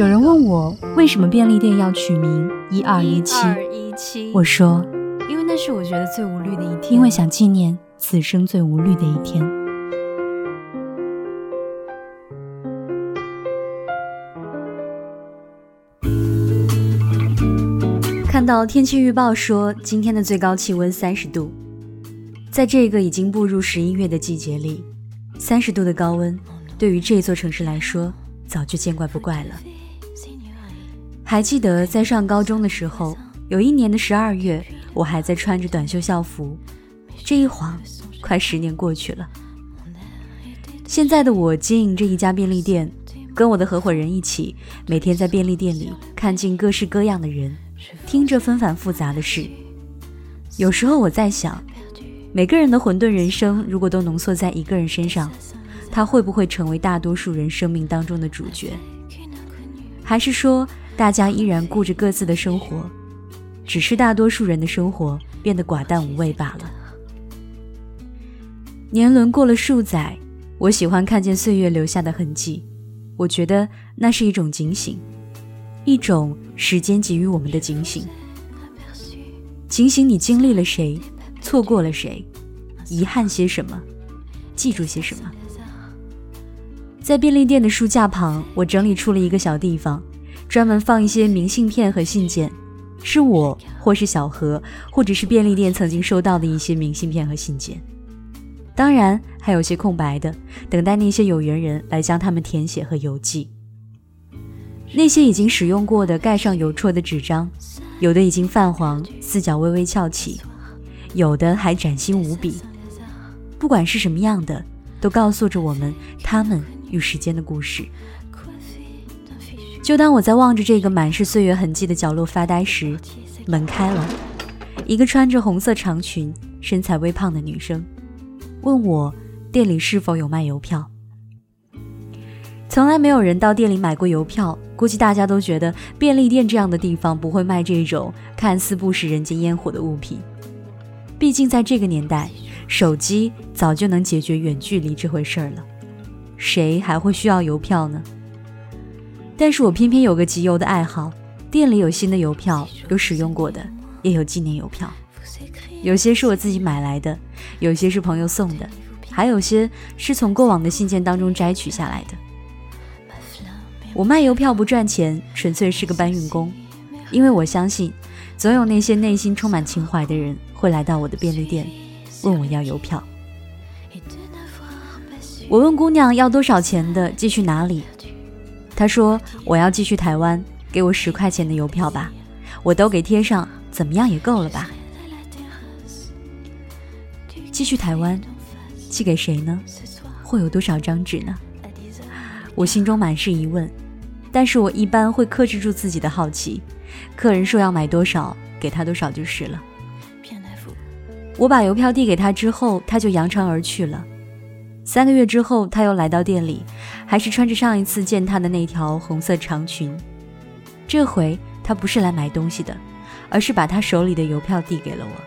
有人问我为什么便利店要取名一二一七？我说，因为那是我觉得最无虑的一天，因为想纪念此生最无虑的一天。看到天气预报说今天的最高气温三十度，在这个已经步入十一月的季节里，三十度的高温对于这座城市来说早就见怪不怪了。还记得在上高中的时候，有一年的十二月，我还在穿着短袖校服。这一晃，快十年过去了。现在的我经营着一家便利店，跟我的合伙人一起，每天在便利店里看尽各式各样的人，听着纷繁复杂的事。有时候我在想，每个人的混沌人生，如果都浓缩在一个人身上，他会不会成为大多数人生命当中的主角？还是说？大家依然顾着各自的生活，只是大多数人的生活变得寡淡无味罢了。年轮过了数载，我喜欢看见岁月留下的痕迹，我觉得那是一种警醒，一种时间给予我们的警醒，警醒你经历了谁，错过了谁，遗憾些什么，记住些什么。在便利店的书架旁，我整理出了一个小地方。专门放一些明信片和信件，是我或是小何，或者是便利店曾经收到的一些明信片和信件。当然还有些空白的，等待那些有缘人来将它们填写和邮寄。那些已经使用过的盖上邮戳的纸张，有的已经泛黄，四角微微翘起，有的还崭新无比。不管是什么样的，都告诉着我们他们与时间的故事。就当我在望着这个满是岁月痕迹的角落发呆时，门开了，一个穿着红色长裙、身材微胖的女生问我店里是否有卖邮票。从来没有人到店里买过邮票，估计大家都觉得便利店这样的地方不会卖这种看似不食人间烟火的物品。毕竟在这个年代，手机早就能解决远距离这回事儿了，谁还会需要邮票呢？但是我偏偏有个集邮的爱好，店里有新的邮票，有使用过的，也有纪念邮票。有些是我自己买来的，有些是朋友送的，还有些是从过往的信件当中摘取下来的。我卖邮票不赚钱，纯粹是个搬运工，因为我相信，总有那些内心充满情怀的人会来到我的便利店，问我要邮票。我问姑娘要多少钱的，寄去哪里？她说：“我要寄去台湾，给我十块钱的邮票吧，我都给贴上，怎么样也够了吧？寄去台湾，寄给谁呢？会有多少张纸呢？”我心中满是疑问，但是我一般会克制住自己的好奇。客人说要买多少，给他多少就是了。我把邮票递给他之后，他就扬长而去了。三个月之后，他又来到店里，还是穿着上一次见他的那条红色长裙。这回他不是来买东西的，而是把他手里的邮票递给了我，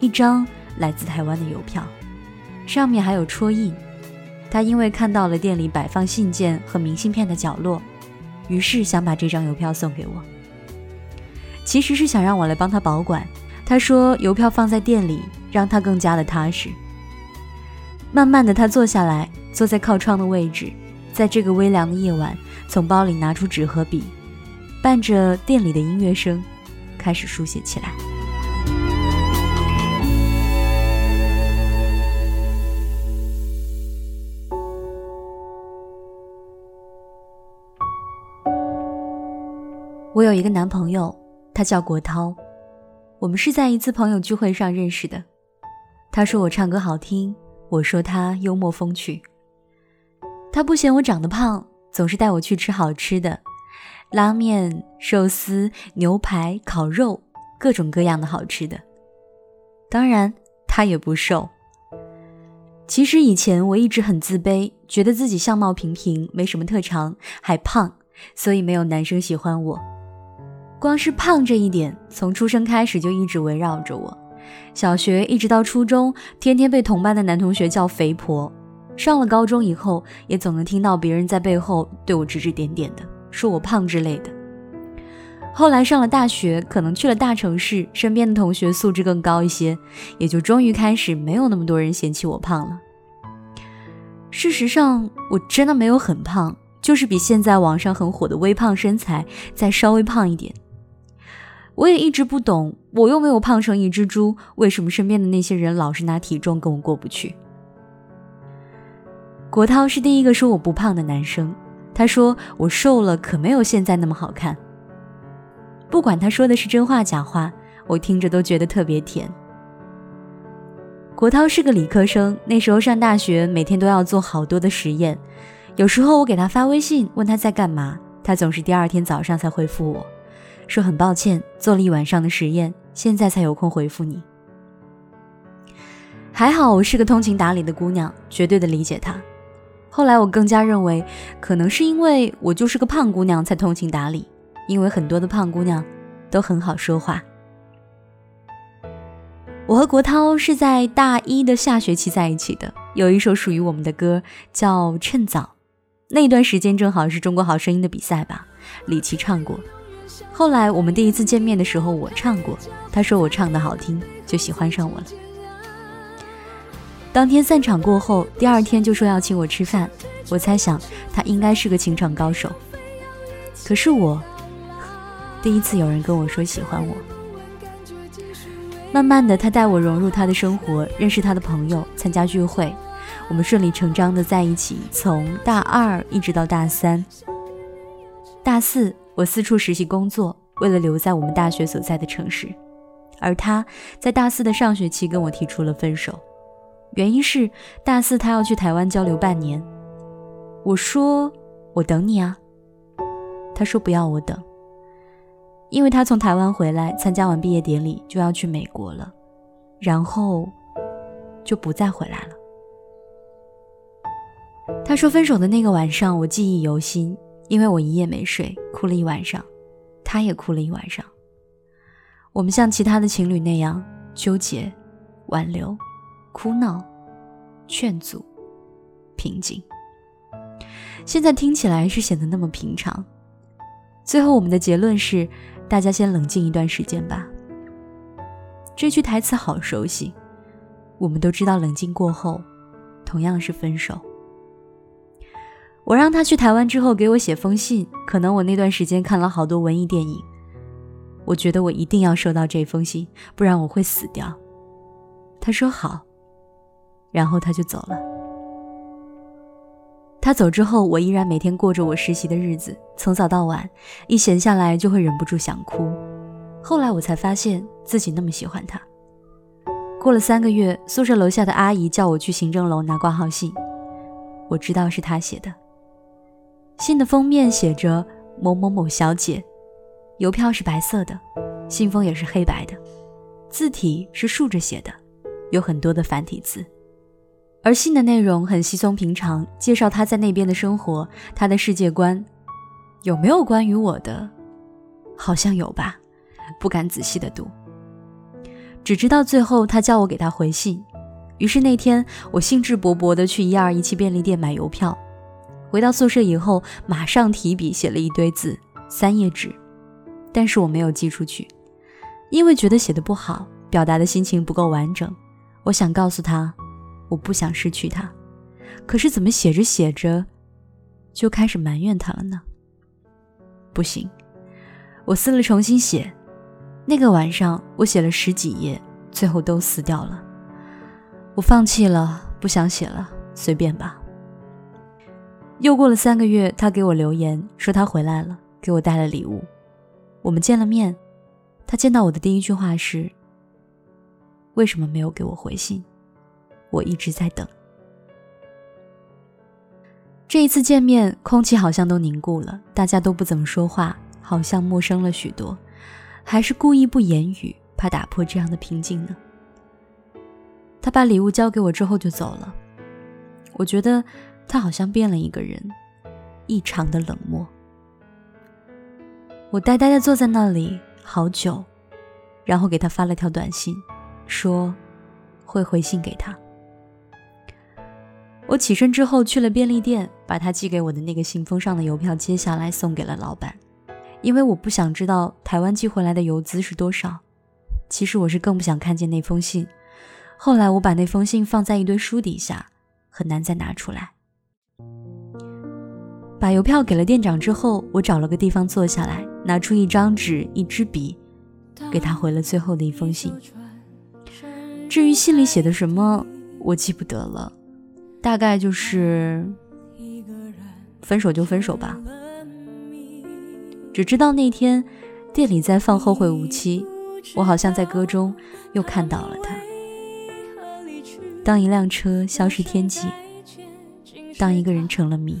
一张来自台湾的邮票，上面还有戳印。他因为看到了店里摆放信件和明信片的角落，于是想把这张邮票送给我。其实是想让我来帮他保管。他说邮票放在店里，让他更加的踏实。慢慢的，他坐下来，坐在靠窗的位置，在这个微凉的夜晚，从包里拿出纸和笔，伴着店里的音乐声，开始书写起来。我有一个男朋友，他叫国涛，我们是在一次朋友聚会上认识的。他说我唱歌好听。我说他幽默风趣，他不嫌我长得胖，总是带我去吃好吃的，拉面、寿司、牛排、烤肉，各种各样的好吃的。当然，他也不瘦。其实以前我一直很自卑，觉得自己相貌平平，没什么特长，还胖，所以没有男生喜欢我。光是胖这一点，从出生开始就一直围绕着我。小学一直到初中，天天被同班的男同学叫肥婆。上了高中以后，也总能听到别人在背后对我指指点点的，说我胖之类的。后来上了大学，可能去了大城市，身边的同学素质更高一些，也就终于开始没有那么多人嫌弃我胖了。事实上，我真的没有很胖，就是比现在网上很火的微胖身材再稍微胖一点。我也一直不懂，我又没有胖成一只猪，为什么身边的那些人老是拿体重跟我过不去？国涛是第一个说我不胖的男生，他说我瘦了，可没有现在那么好看。不管他说的是真话假话，我听着都觉得特别甜。国涛是个理科生，那时候上大学，每天都要做好多的实验。有时候我给他发微信问他在干嘛，他总是第二天早上才回复我，说很抱歉，做了一晚上的实验，现在才有空回复你。还好我是个通情达理的姑娘，绝对的理解他。后来我更加认为，可能是因为我就是个胖姑娘才通情达理，因为很多的胖姑娘都很好说话。我和国涛是在大一的下学期在一起的，有一首属于我们的歌叫《趁早》，那段时间正好是中国好声音的比赛吧，李琦唱过。后来我们第一次见面的时候，我唱过，他说我唱的好听，就喜欢上我了。当天散场过后，第二天就说要请我吃饭。我猜想他应该是个情场高手。可是我第一次有人跟我说喜欢我。慢慢的，他带我融入他的生活，认识他的朋友，参加聚会。我们顺理成章的在一起，从大二一直到大三。大四，我四处实习工作，为了留在我们大学所在的城市。而他在大四的上学期跟我提出了分手。原因是大四他要去台湾交流半年，我说我等你啊，他说不要我等，因为他从台湾回来参加完毕业典礼就要去美国了，然后就不再回来了。他说分手的那个晚上我记忆犹新，因为我一夜没睡，哭了一晚上，他也哭了一晚上，我们像其他的情侣那样纠结、挽留。哭闹、劝阻、平静，现在听起来是显得那么平常。最后，我们的结论是：大家先冷静一段时间吧。这句台词好熟悉，我们都知道，冷静过后，同样是分手。我让他去台湾之后给我写封信，可能我那段时间看了好多文艺电影，我觉得我一定要收到这封信，不然我会死掉。他说好。然后他就走了。他走之后，我依然每天过着我实习的日子，从早到晚，一闲下来就会忍不住想哭。后来我才发现自己那么喜欢他。过了三个月，宿舍楼下的阿姨叫我去行政楼拿挂号信，我知道是他写的。信的封面写着“某某某小姐”，邮票是白色的，信封也是黑白的，字体是竖着写的，有很多的繁体字。而信的内容很稀松平常，介绍他在那边的生活，他的世界观，有没有关于我的？好像有吧，不敢仔细的读，只知道最后他叫我给他回信。于是那天我兴致勃勃的去一二一七便利店买邮票，回到宿舍以后，马上提笔写了一堆字，三页纸，但是我没有寄出去，因为觉得写的不好，表达的心情不够完整。我想告诉他。我不想失去他，可是怎么写着写着，就开始埋怨他了呢？不行，我撕了重新写。那个晚上我写了十几页，最后都撕掉了。我放弃了，不想写了，随便吧。又过了三个月，他给我留言说他回来了，给我带了礼物。我们见了面，他见到我的第一句话是：为什么没有给我回信？我一直在等。这一次见面，空气好像都凝固了，大家都不怎么说话，好像陌生了许多，还是故意不言语，怕打破这样的平静呢？他把礼物交给我之后就走了，我觉得他好像变了一个人，异常的冷漠。我呆呆的坐在那里好久，然后给他发了条短信，说会回信给他。我起身之后去了便利店，把他寄给我的那个信封上的邮票揭下来送给了老板，因为我不想知道台湾寄回来的邮资是多少。其实我是更不想看见那封信。后来我把那封信放在一堆书底下，很难再拿出来。把邮票给了店长之后，我找了个地方坐下来，拿出一张纸、一支笔，给他回了最后的一封信。至于信里写的什么，我记不得了。大概就是分手就分手吧。只知道那天店里在放《后会无期》，我好像在歌中又看到了他。当一辆车消失天际，当一个人成了谜，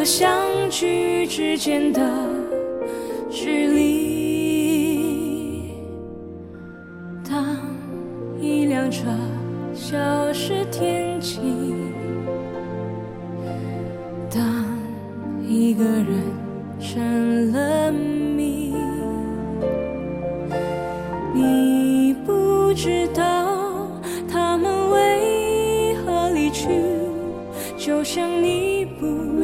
和相聚之间的距离。当一辆车消失天际，当一个人。成了谜，你不知道他们为何离去，就像你不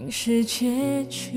竟是结局。